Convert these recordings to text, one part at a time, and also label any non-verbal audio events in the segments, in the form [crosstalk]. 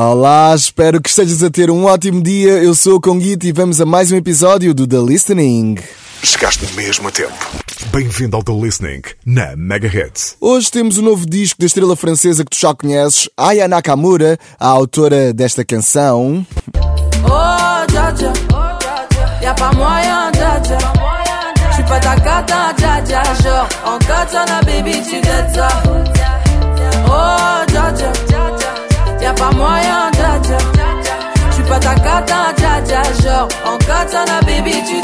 Olá, espero que estejas a ter um ótimo dia. Eu sou o Conguito e vamos a mais um episódio do The Listening. Chegaste mesmo a tempo. Bem-vindo ao The Listening, na Mega Hits. Hoje temos o um novo disco da estrela francesa que tu já conheces, Aya Nakamura, a autora desta canção. Oh, Jaja, y'a pas moyen, Jaja. J'suis pas ta cata, Jaja. Genre, en katana, baby, tu dettes ça. Oh, Jaja, y'a pas moyen, Jaja. J'suis pas ta cata, Jaja. Genre, en katana, baby, tu.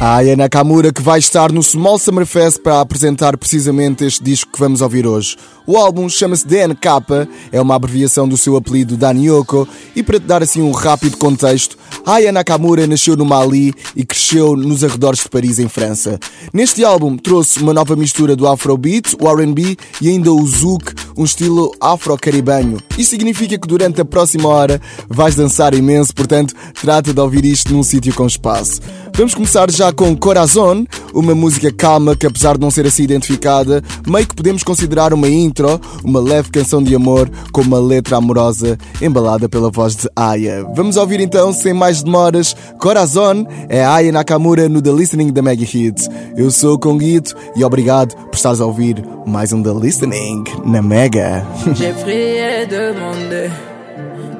A Aya Nakamura que vai estar no Small Summer Fest para apresentar precisamente este disco que vamos ouvir hoje. O álbum chama-se DNK, é uma abreviação do seu apelido Danioko e para te dar assim um rápido contexto, Aya Nakamura nasceu no Mali e cresceu nos arredores de Paris, em França. Neste álbum trouxe uma nova mistura do Afrobeat, o R&B e ainda o Zouk, um estilo afro-caribenho. Isso significa que durante a próxima hora vais dançar imenso, portanto trata de ouvir isto num sítio com espaço. Vamos começar já com Corazon, uma música calma que apesar de não ser assim identificada, meio que podemos considerar uma intro, uma leve canção de amor com uma letra amorosa embalada pela voz de Aya. Vamos ouvir então, sem mais demoras, Corazon é Aya Nakamura no The Listening da Mega Hits. Eu sou o Conguito e obrigado por estares a ouvir mais um The Listening na Mega. [laughs] J'ai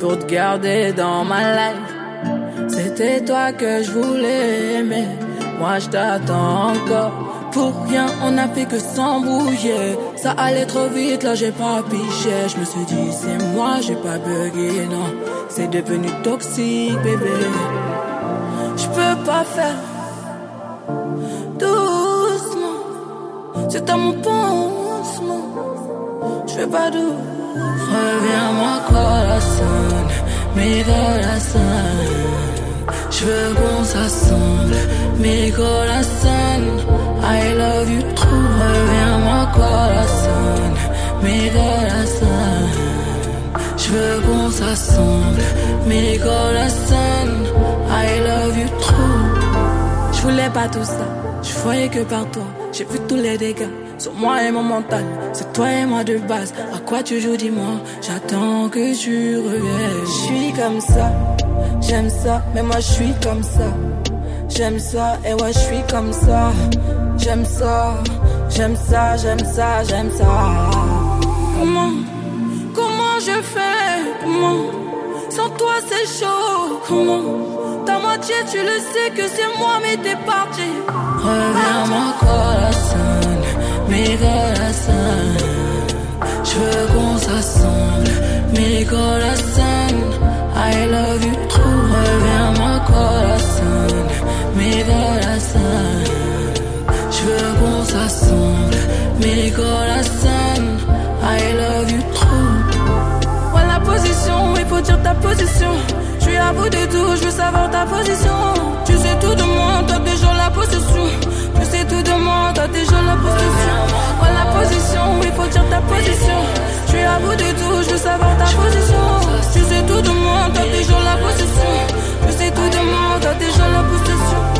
pour te garder dans ma life. C'était toi que je voulais. Moi je t'attends encore. Pour rien, on a fait que s'embrouiller. Ça allait trop vite, là j'ai pas piché. Je me suis dit, c'est moi, j'ai pas bugué, non. C'est devenu toxique, bébé. Je peux pas faire doucement. C'est à mon pansement. Je fais pas doux. Reviens-moi, corazon, mi corazon. Je veux qu'on s'assemble, mi corazon. I love you trop. Reviens-moi, corazon, mi corazon. Je veux qu'on s'assemble, mi corazon. I love you trop. Je voulais pas tout ça, je voyais que par toi. J'ai vu tous les dégâts sur moi et mon mental. C'est toi et moi de base. À quoi tu joues, dis-moi? J'attends que tu reviennes. Je suis comme ça, j'aime ça, mais moi je suis comme ça. J'aime ça, et ouais, je suis comme ça. J'aime ça, j'aime ça, j'aime ça, j'aime ça. Comment, comment je fais? Comment? Sans toi c'est chaud. Comment? Ta moitié, tu le sais que c'est moi, mais t'es parti. Reviens-moi, corazon, mi corazon. Je veux qu'on s'assemble, mi corazon. I love you trop. Reviens-moi, corazon, mi corazon. S'assemble, mi corazon. I love you trop. Ouais, la position, il faut dire ta position. Je suis à bout de tout, je veux savoir ta position. Tu sais tout de moi, t'as déjà la possession. Tu sais tout de moi, t'as déjà la possession. Ouais, la position, il faut dire ta position. Je suis à bout de tout, je veux savoir ta position. Tu sais tout de moi, t'as déjà la possession. Tu sais tout de moi, t'as déjà la possession.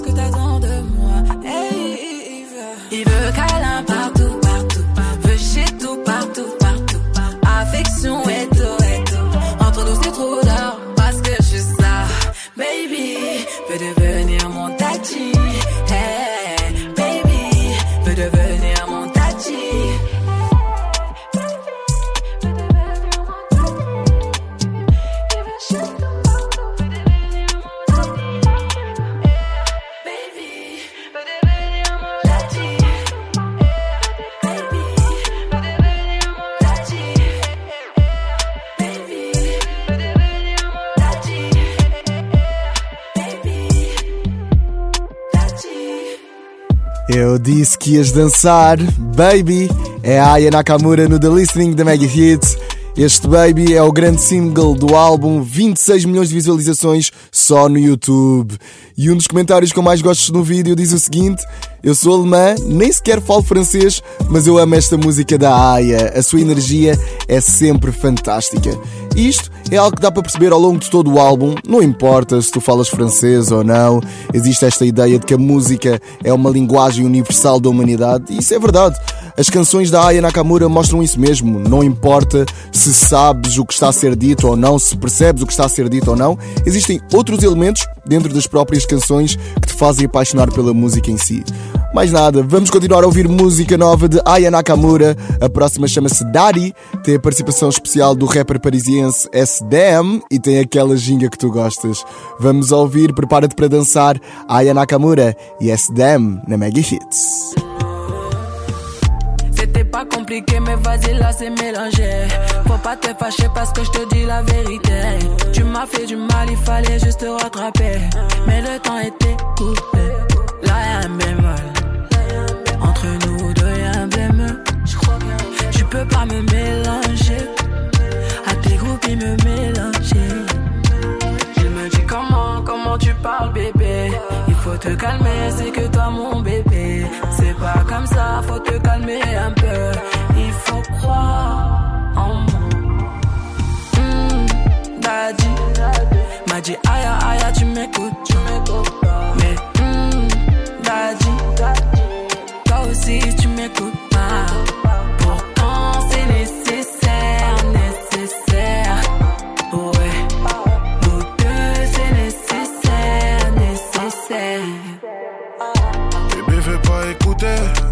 ce que t'attends de moi. Hey, il il veut. Disse que ias dançar, Baby. É a Aya Nakamura no The Listening da Mega Hits. Este Baby é o grande single do álbum, 26 milhões de visualizações só no YouTube. E um dos comentários que eu mais gosto no vídeo diz o seguinte: Eu sou alemã, nem sequer falo francês, mas eu amo esta música da Aya. A sua energia é sempre fantástica. Isto é algo que dá para perceber ao longo de todo o álbum, não importa se tu falas francês ou não, existe esta ideia de que a música é uma linguagem universal da humanidade, e isso é verdade. As canções da Aya Nakamura mostram isso mesmo, não importa se sabes o que está a ser dito ou não, se percebes o que está a ser dito ou não, existem outros elementos dentro das próprias canções que te fazem apaixonar pela música em si. Mais nada, vamos continuar a ouvir música nova de Aya Nakamura. A próxima chama-se Daddy, tem a participação especial do rapper parisiense SDM e tem aquela ginga que tu gostas. Vamos ouvir, prepara-te para dançar Aya Nakamura e SDM na Mega Hits. Pas compliqué, mais vas-y, là c'est mélangé. Faut pas te fâcher parce que je te dis la vérité. Tu m'as fait du mal, il fallait juste te rattraper. Mais le temps était coupé. Là y'a un bémol. Entre nous deux y'a un bémol. Tu peux pas me mélanger. Il me mélanger. Il me dit comment, comment tu parles bébé. Il faut te calmer, c'est que toi mon bébé. C'est pas comme ça, faut te calmer un peu. Il faut croire en moi. Hmm, Daddy. M'a dit aïe aïe tu m'écoutes. Mais hmm, Daddy. Toi aussi tu m'écoutes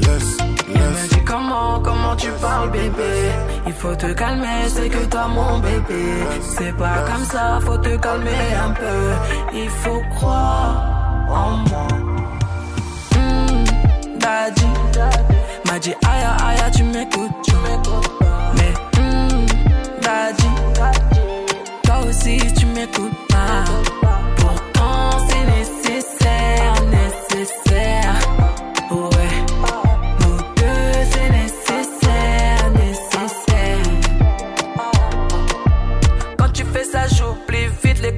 Laisse, Il me comment, comment tu parles bébé? Il faut te calmer, c'est que toi mon bébé. C'est pas comme ça, faut te calmer un peu. Il faut croire en moi. Hmm, Daddy. M'a dit aïe aïe tu m'écoutes. Tu m'écoutes. Mais hmm, Daddy. Toi aussi tu m'écoutes pas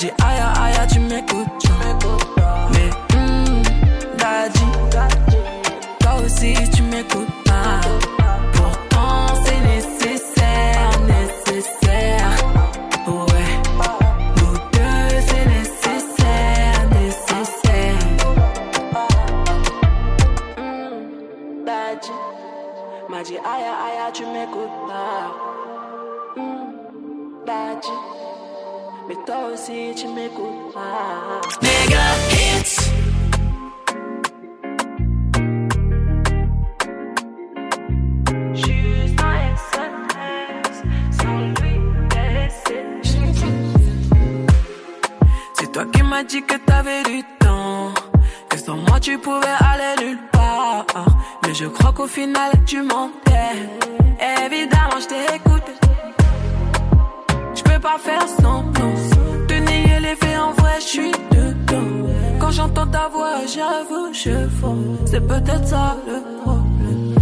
dit aïe aïe tu m'écoutes. Mais hum, daddy Toi aussi tu m'écoutes. Toi aussi tu m'écoutes. Ah. Mega hits. C'est toi qui m'as dit que t'avais du temps, que sans moi tu pouvais aller nulle part. Mais je crois qu'au final tu mentais. Évidemment, je t'ai écouté. Je peux pas faire semblant. Les faits en vrai, je suis dedans. Quand j'entends ta voix, j'avoue, je fonds. C'est peut-être ça le problème.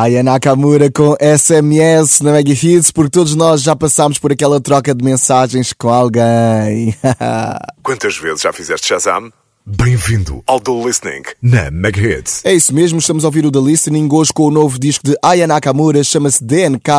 Aya Nakamura com SMS na Mega Hits, porque todos nós já passámos por aquela troca de mensagens com alguém. [laughs] Quantas vezes já fizeste Shazam? Bem-vindo ao The Listening na Mega Hits. É isso mesmo, estamos a ouvir o The Listening hoje com o novo disco de Aya Nakamura, chama-se DNK,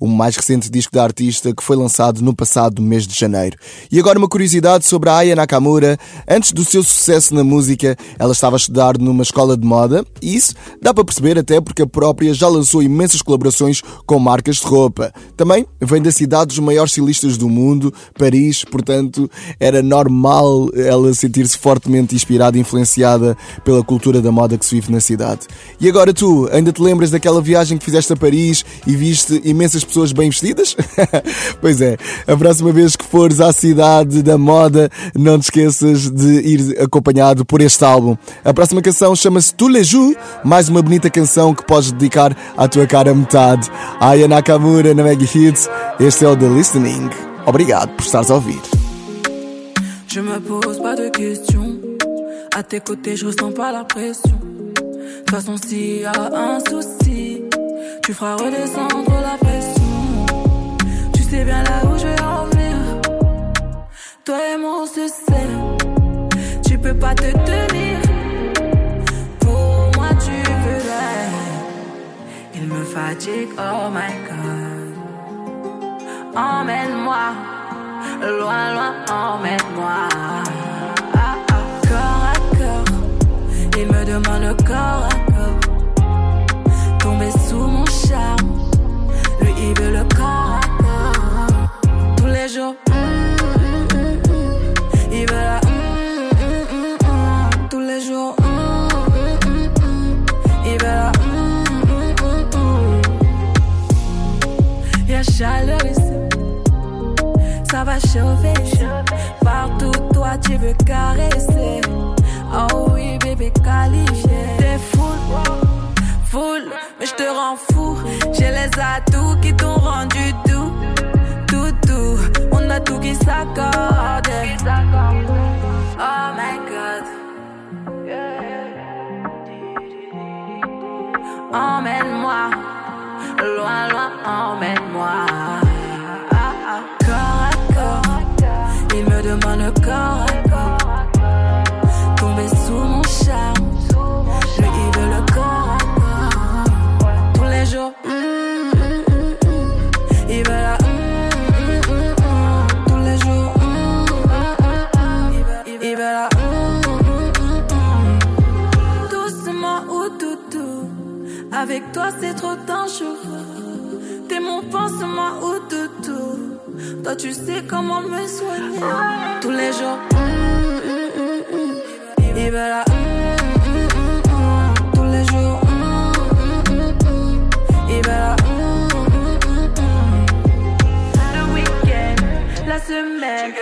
o mais recente disco da artista que foi lançado no passado mês de janeiro. E agora uma curiosidade sobre a Aya Nakamura. Antes do seu sucesso na música, ela estava a estudar numa escola de moda, e isso dá para perceber até porque a própria já lançou imensas colaborações com marcas de roupa. Também vem da cidade dos maiores estilistas do mundo, Paris, portanto era normal ela sentir-se fortemente inspirada e influenciada pela cultura da moda que se vive na cidade. E agora tu, ainda te lembras daquela viagem que fizeste a Paris e viste imensas pessoas bem vestidas? [laughs] pois é, a próxima vez que fores à cidade da moda, não te esqueças de ir acompanhado por este álbum. A próxima canção chama-se les jours, mais uma bonita canção que podes dedicar à tua cara metade. Aya Nakamura na Mega Hits, este é o The Listening. Obrigado por estares a ouvir. Je me pose pas de questions. À tes côtés, je ressens pas la pression. De toute façon, s'il y a un souci, tu feras redescendre la pression. Tu sais bien là où je vais en venir. Toi et moi, on se. Tu peux pas te tenir. Pour moi, tu veux l'être. Il me fatigue, oh my god. Emmène-moi. Loin, loin, emmène-moi. Il me demande corps à corps. Avec toi c'est trop dangereux. T'es mon pansement ou toutou. Toi tu sais comment me soigner. Tous les jours, il veut la. Tous les jours, il veut la. Le week-end, la semaine,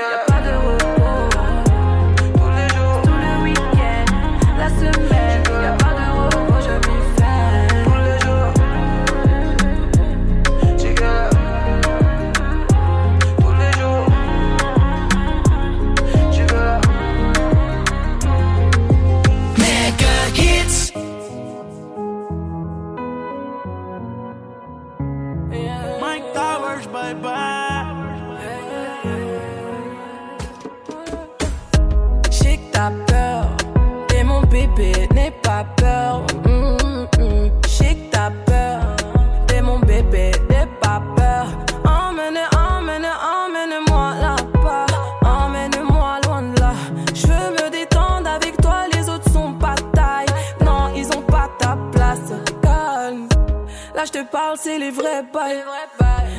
Là, je te parle, c'est les vrais bails.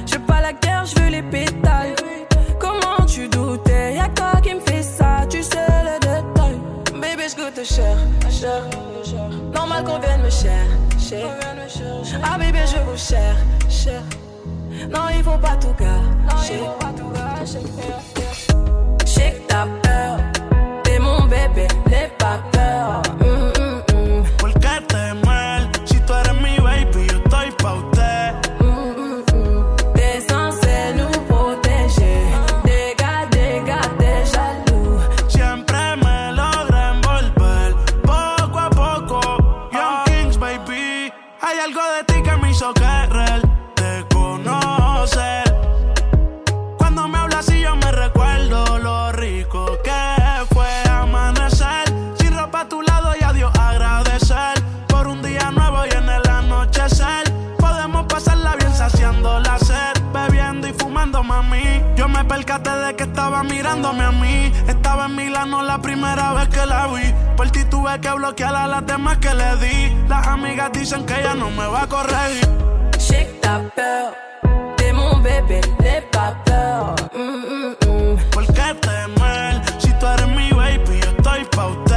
Je veux pas la guerre, je veux les pétales. Comment tu doutais? Y'a toi qui me fais ça, tu sais les détails. Bébé, je goûte cher, cher. Normal qu'on vienne me chercher. Ah, bébé, je vous cher, cher. Non, il faut pas tout gâcher. Que t'as peur, t'es mon bébé, n'aie pas peur. Mirándome a mí. Estaba en Milano la primera vez que la vi. Por ti tuve que bloquear a las demás que le di. Las amigas dicen que ella no me va a corregir. Que t'as peur. T'es mon bébé, n'aie pas peur. Mm, mm, mm. ¿Por qué temer? Si tú eres mi baby, yo estoy pa' usted.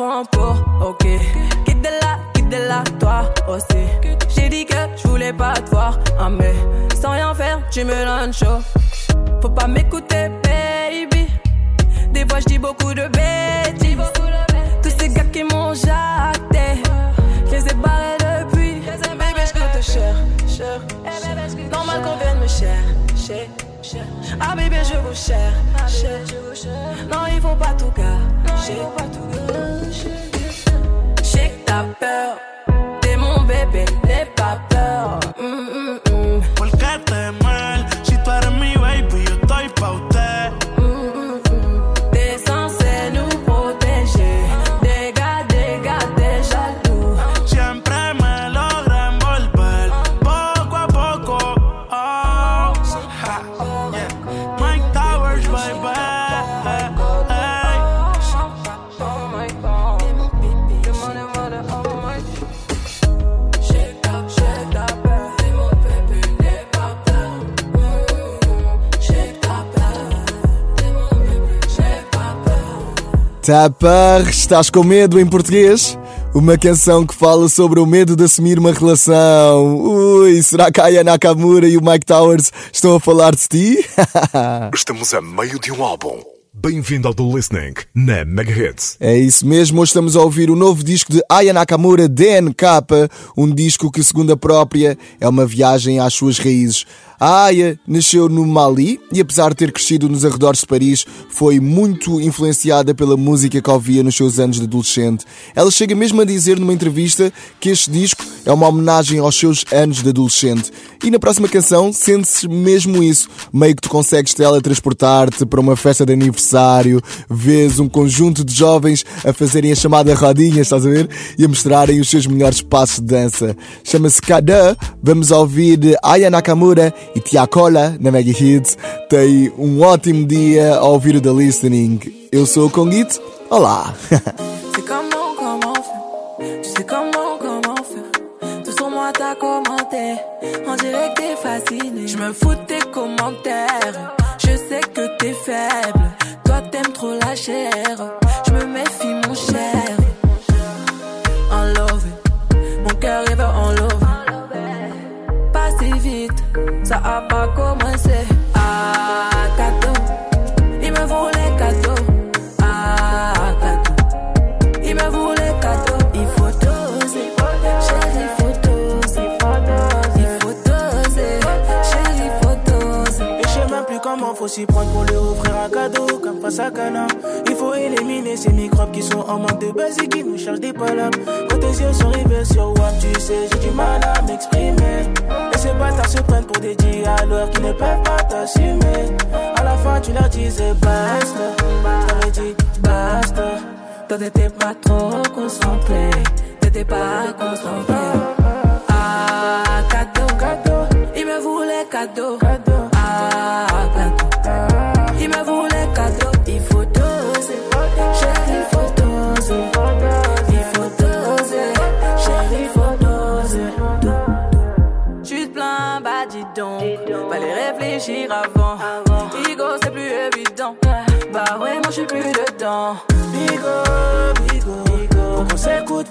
Prends pour ok. Quitte de là, quitte de là, toi aussi. J'ai dit que je voulais pas te voir, ah, mais sans rien faire, tu me donnes chaud. Faut pas m'écouter, baby. Des fois, je dis beaucoup de bêtises. Ah, bébé, je vous cherche. Non, il faut pas tout gâcher. Je sais que t'as peur. T'es mon bébé, n'aie pas peur. Mm, mm, peur. Tapar, estás com medo em português? Uma canção que fala sobre o medo de assumir uma relação. Ui, será que a Aya Nakamura e o Mike Towers estão a falar de ti? [laughs] Estamos a meio de um álbum. Bem-vindo ao Do Listening na Mega Hits. É isso mesmo, hoje estamos a ouvir o novo disco de Aya Nakamura, DNK, um disco que, segundo a própria, é uma viagem às suas raízes. A Aya nasceu no Mali e, apesar de ter crescido nos arredores de Paris, foi muito influenciada pela música que ouvia nos seus anos de adolescente. Ela chega mesmo a dizer numa entrevista que este disco é uma homenagem aos seus anos de adolescente. E na próxima canção sente-se mesmo isso, meio que tu consegues teletransportar-te para uma festa de aniversário, vês um conjunto de jovens a fazerem a chamada rodinha, estás a ver? E a mostrarem os seus melhores passos de dança. Chama-se Kada, vamos ouvir Aya Nakamura e Tiakola na Mega Hits. Tem um ótimo dia a ouvir o The Listening. Eu sou o Conguito, olá! T'as commenté. On dirait que t'es fasciné. Je me fous de tes commentaires. Je sais que t'es faible. Toi t'aimes trop la chair. Je me méfie mon cher Ça a pas commencé prendre pour lui offrir un cadeau comme face à Cana. Il faut éliminer ces microbes qui sont en manque de base et qui nous cherchent des palabres. Quand tes yeux sont rivés sur WAP, tu sais, j'ai du mal à m'exprimer. Et ces bâtards se prennent pour des dialogues qui ne peuvent pas t'assumer. À la fin, tu leur disais basta. Je t'avais dit basta. Toi, t'étais pas trop concentré. T'étais pas concentré. Ah, cadeau. Cadeau, Il me voulait cadeau.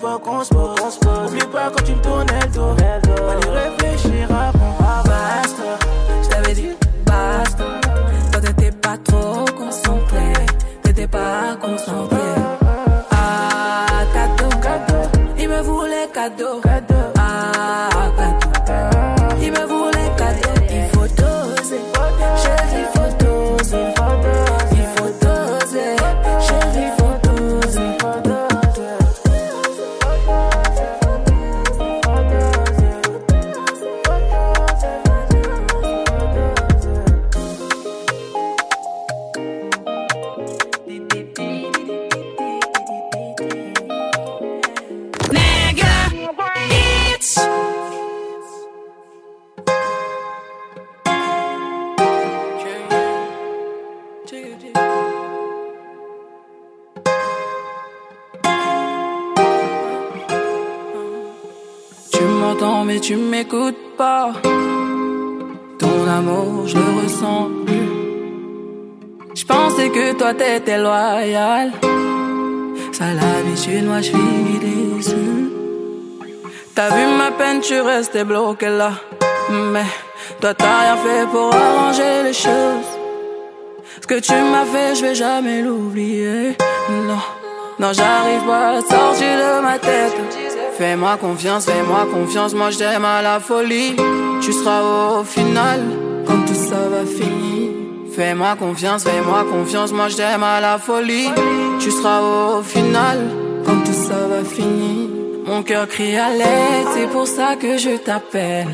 Faut qu'on se pose. Oublie pas quand tu me tournais le dos. Tu m'écoutes pas. Ton amour, je le ressens plus. Je pensais que toi t'étais loyal. Ça l'habitude, moi je finis déçu. T'as vu ma peine, tu restais bloqué là. Mais toi t'as rien fait pour arranger les choses. Ce que tu m'as fait, je vais jamais l'oublier. Non, non, j'arrive pas à sortir de ma tête. Fais-moi confiance, fais-moi confiance, moi je t'aime à la folie. Tu seras au final, quand tout ça va finir. Fais-moi confiance, fais-moi confiance, moi je t'aime à la folie. Tu seras au final, quand tout ça va finir. Mon cœur crie à l'aide, c'est pour ça que je t'appelle.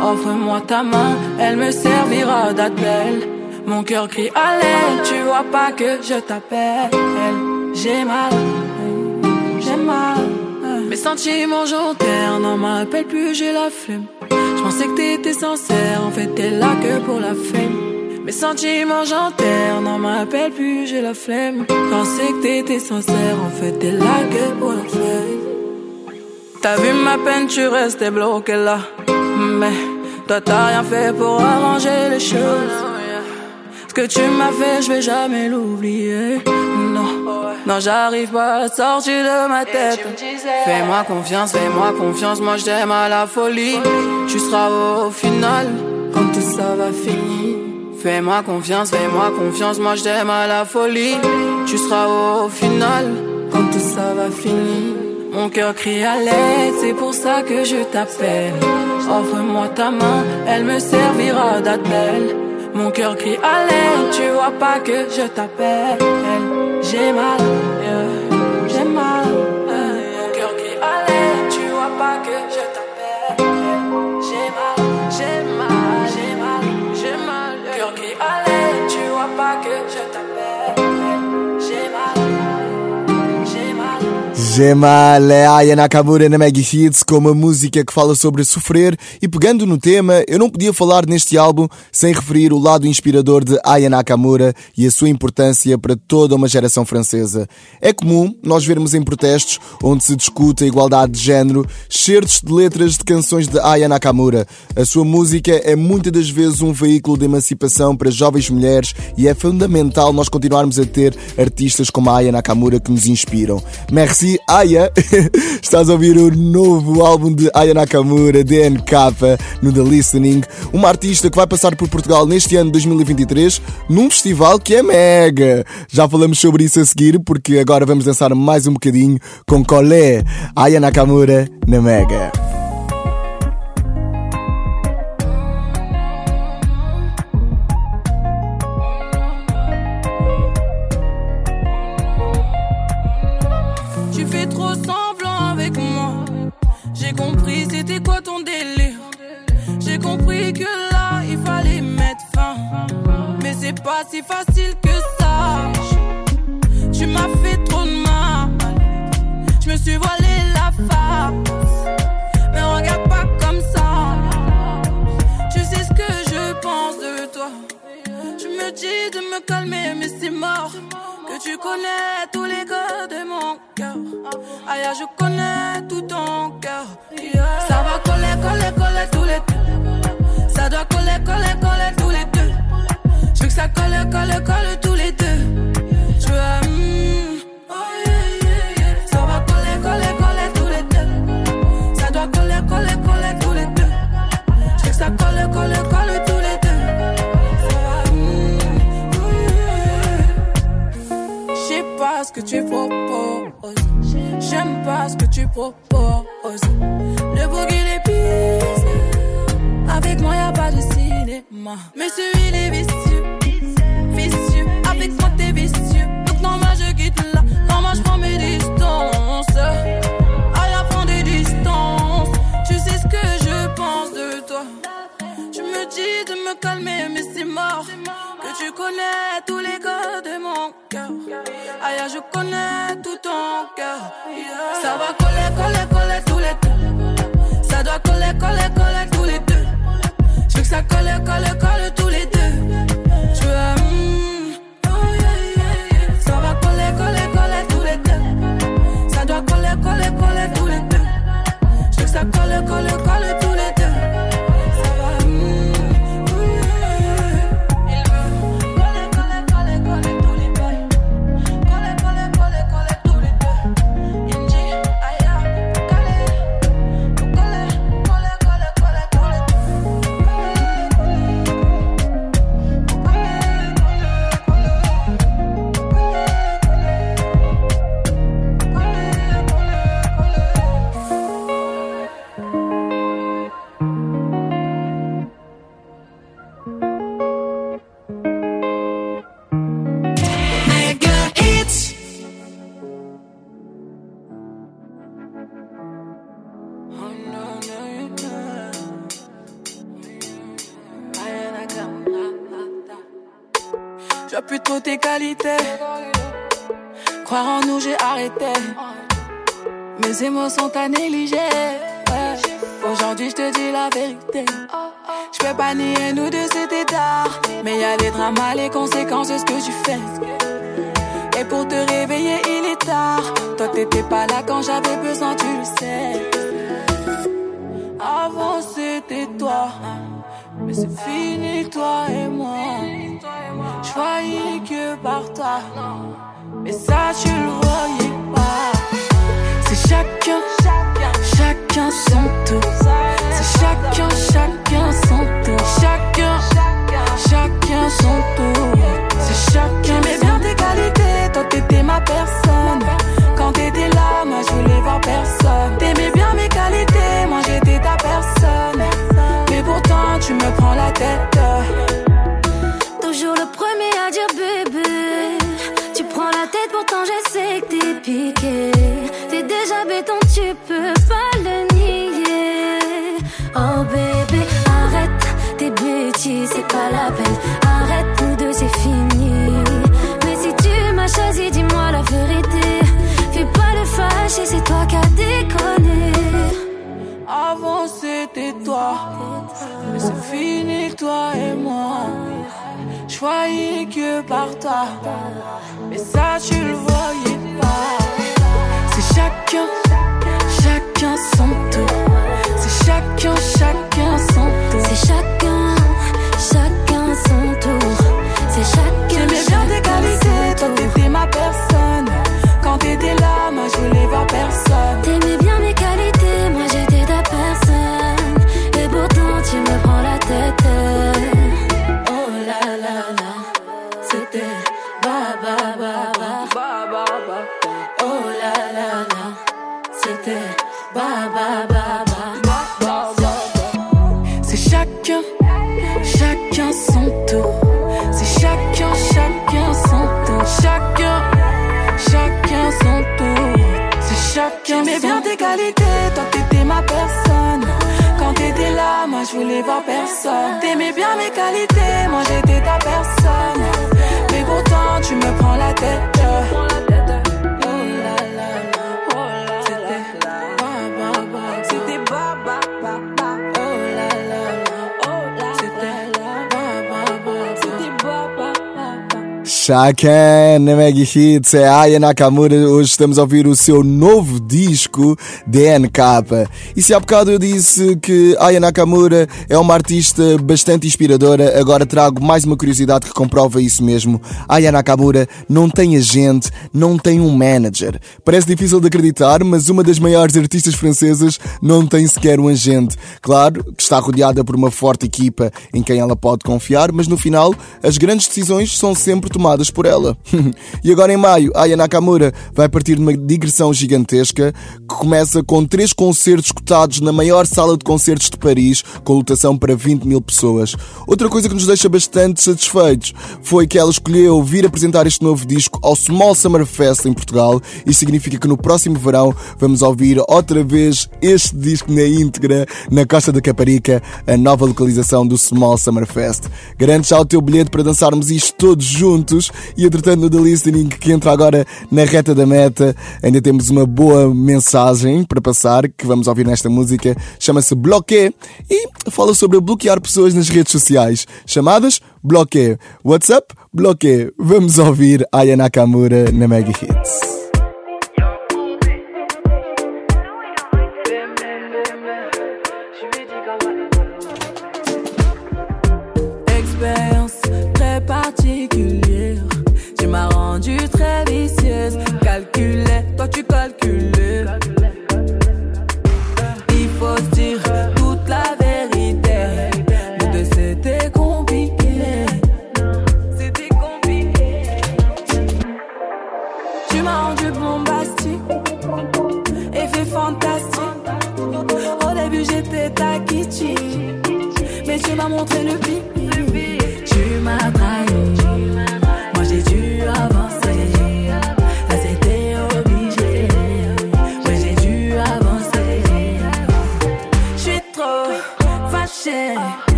Offre-moi ta main, elle me servira d'appel. Mon cœur crie à l'aide, tu vois pas que je t'appelle. J'ai mal, j'ai mal. Mes sentiments j'enterre, n'en m'appelle plus, j'ai la flemme. Je pensais que t'étais sincère, en fait t'es là que pour la flemme. Mes sentiments j'enterre, n'en m'appelle plus, j'ai la flemme. Je pensais que t'étais sincère, en fait t'es là que pour la flemme. T'as vu ma peine, tu restais bloqué là. Mais toi t'as rien fait pour arranger les choses. Ce que tu m'as fait, je vais jamais l'oublier. Non, non, j'arrive pas à sortir de ma tête. Fais-moi confiance, fais-moi confiance, moi je t'aime à la folie. Tu seras au final, quand tout ça va finir. Fais-moi confiance, fais-moi confiance, moi je t'aime à la folie. Tu seras au final, quand tout ça va finir. Mon cœur crie à l'aide, c'est pour ça que je t'appelle. Offre-moi ta main, elle me servira d'appel. Mon cœur crie à tu vois pas que je t'appelle. J'ai mal, é Aya Nakamura na Mega Hits com uma música que fala sobre sofrer e pegando no tema, eu não podia falar neste álbum sem referir o lado inspirador de Aya Nakamura e a sua importância para toda uma geração francesa. É comum nós vermos em protestos onde se discute a igualdade de género certos de letras de canções de Aya Nakamura. A sua música é muitas das vezes um veículo de emancipação para jovens mulheres e é fundamental nós continuarmos a ter artistas como a Aya Nakamura que nos inspiram. Merci Aya, [laughs] estás a ouvir o novo álbum de Aya Nakamura, DNK, no The Listening, uma artista que vai passar por Portugal neste ano de 2023 num festival que é mega. Já falamos sobre isso a seguir, porque agora vamos dançar mais um bocadinho com Colé, Aya Nakamura na Mega. Que là il fallait mettre fin. Mais c'est pas si facile que ça. Tu m'as fait trop de mal. Je me suis voilé la face. Mais regarde pas comme ça. Tu sais ce que je pense de toi. Tu me dis de me calmer, mais c'est mort. Que tu connais tous les gars de mon cœur. Aïe, je connais tout ton cœur. Ça va coller, coller, coller tous les. Ça doit coller, coller, coller tous les deux. Je veux que ça colle, colle, colle tous les deux. Je veux. mm, oh. Ça va coller, coller, coller tous les deux. Ça coller, coller, coller tous les deux. Je que ça colle, colle, colle tous les deux. Ça va. mm, oh que tu proposes. J'aime pas ce que tu proposes. Le. Avec moi y a pas de cinéma. Celui il est vicieux. Vicieux. Avec moi t'es vicieux. Donc non moi je quitte là. Non moi je prends mes distances. À la fin des distances. Tu sais ce que je pense de toi. Tu me dis de me calmer, mais c'est mort. Que tu connais tous les gars de mon cœur. Aïe, je connais tout ton cœur. Ça va Mes émotions t'as négligé. Aujourd'hui, je te dis la vérité. Je peux pas nier nous deux, c'était tard. Mais y a les dramas, les conséquences de ce que tu fais. Et pour te réveiller, il est tard. Toi, t'étais pas là quand j'avais besoin, tu le sais. Avant, c'était toi. Mais c'est fini, toi et moi. Je croyais que par toi. Mais ça, tu le voyais pas. C'est chacun, chacun son tour. C'est chacun, chacun son tour. Chacun, C'est chacun son tour. C'est chacun. J'aimais bien tes qualités, toi t'étais ma personne. Quand t'étais là, moi je voulais voir personne. T'aimais bien mes qualités, moi j'étais ta personne. Mais pourtant tu me prends la tête. Toujours le premier à dire bébé. T'es déjà béton, tu peux pas le nier. Oh bébé, arrête tes bêtises, c'est pas la peine. Arrête, nous deux, c'est fini. Mais si tu m'as choisi, dis-moi la vérité. Fais pas le fâché, c'est toi qui as déconné. Avant c'était toi, mais c'est fini toi et moi. Je voyais que par toi, mais ça tu le voyais chacun, chacun son tour. C'est chacun, chacun je voulais voir personne. T'aimais bien mes qualités, moi j'étais ta personne. Ba. Chacun na Mega Hits é Aya Nakamura. Hoje estamos a ouvir o seu novo disco, DNK. E se há bocado eu disse que Aya Nakamura é uma artista bastante inspiradora, agora trago mais uma curiosidade que comprova isso mesmo. Aya Nakamura não tem agente, não tem um manager. Parece difícil de acreditar, mas uma das maiores artistas francesas não tem sequer um agente. Claro que está rodeada por uma forte equipa em quem ela pode confiar, mas no final as grandes decisões são sempre tomadas por ela. [laughs] e agora em maio, Aya Nakamura vai partir de uma digressão gigantesca que começa com três concertos cotados na maior sala de concertos de Paris, com lotação para 20 mil pessoas. Outra coisa que nos deixa bastante satisfeitos foi que ela escolheu vir apresentar este novo disco ao Small Summer Fest em Portugal. Isso significa que no próximo verão vamos ouvir outra vez este disco na íntegra na Costa da Caparica, a nova localização do Small Summer Fest. Garantes já o teu bilhete para dançarmos isto todos juntos e entretanto no The Listening que entra agora na reta da meta ainda temos uma boa mensagem para passar que vamos ouvir nesta música chama-se Bloquê e fala sobre bloquear pessoas nas redes sociais chamadas Bloquê. WhatsApp Bloquê. Vamos ouvir Aya Nakamura na Mega Hits. Montré le pire.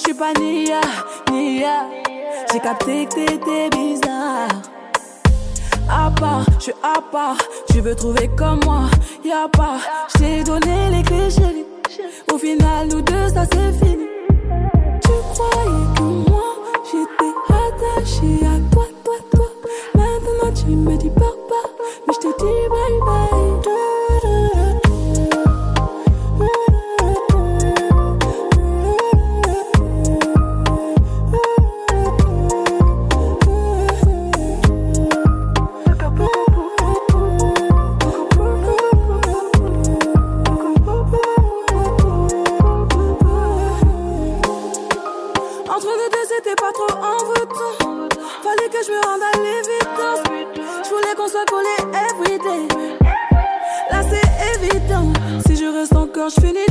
Je suis pas Nia, Nia. J'ai capté que t'étais bizarre. À part, je suis à part. Tu veux trouver comme moi, y'a pas. J't'ai donné les clés, chérie. Au final, nous deux, ça c'est fini. Tu croyais que moi, j'étais attaché à toi, toi, toi. Maintenant, tu me dis papa, mais je te dis bye bye. E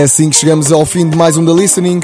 é assim que chegamos ao fim de mais um The Listening.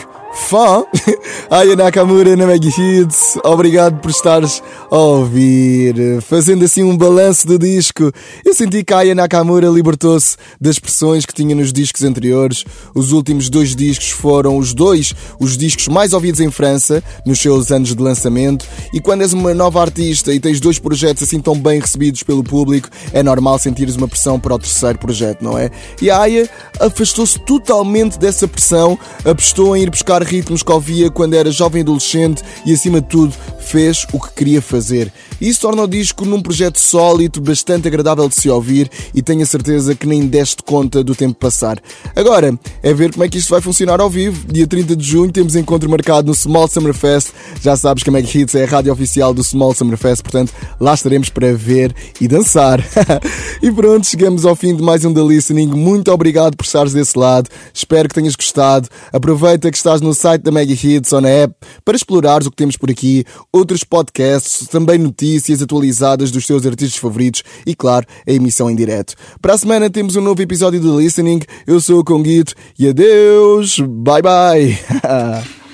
Fã! [laughs] Aya Nakamura na Mega Hits, obrigado por estares a ouvir. Fazendo assim um balanço do disco, eu senti que Aya Nakamura libertou-se das pressões que tinha nos discos anteriores. Os últimos dois discos foram os dois os discos mais ouvidos em França, nos seus anos de lançamento. E quando és uma nova artista e tens dois projetos assim tão bem recebidos pelo público, é normal sentires uma pressão para o terceiro projeto, não é? E a Aya afastou-se totalmente dessa pressão, apostou em ir buscar ritmos que ouvia quando era jovem adolescente e, acima de tudo, fez o que queria fazer. Isso torna o disco num projeto sólido, bastante agradável de se ouvir e tenho a certeza que nem deste conta do tempo passar. Agora, é ver como é que isto vai funcionar ao vivo. Dia 30 de junho temos encontro marcado no Small Summer Fest. Já sabes que a Meg Hits é a rádio oficial do Small Summer Fest, portanto lá estaremos para ver e dançar. [laughs] e pronto, chegamos ao fim de mais um The Listening. Muito obrigado por estares desse lado. Espero que tenhas gostado. Aproveita que estás no site da Mega Hits ou na app para explorares o que temos por aqui, outros podcasts, também notícias atualizadas dos teus artistas favoritos e, claro, a emissão em direto. Para a semana temos um novo episódio do Listening. Eu sou o Conguito e adeus. Bye bye. [laughs]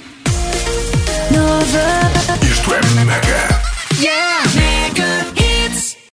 Isto é Mega.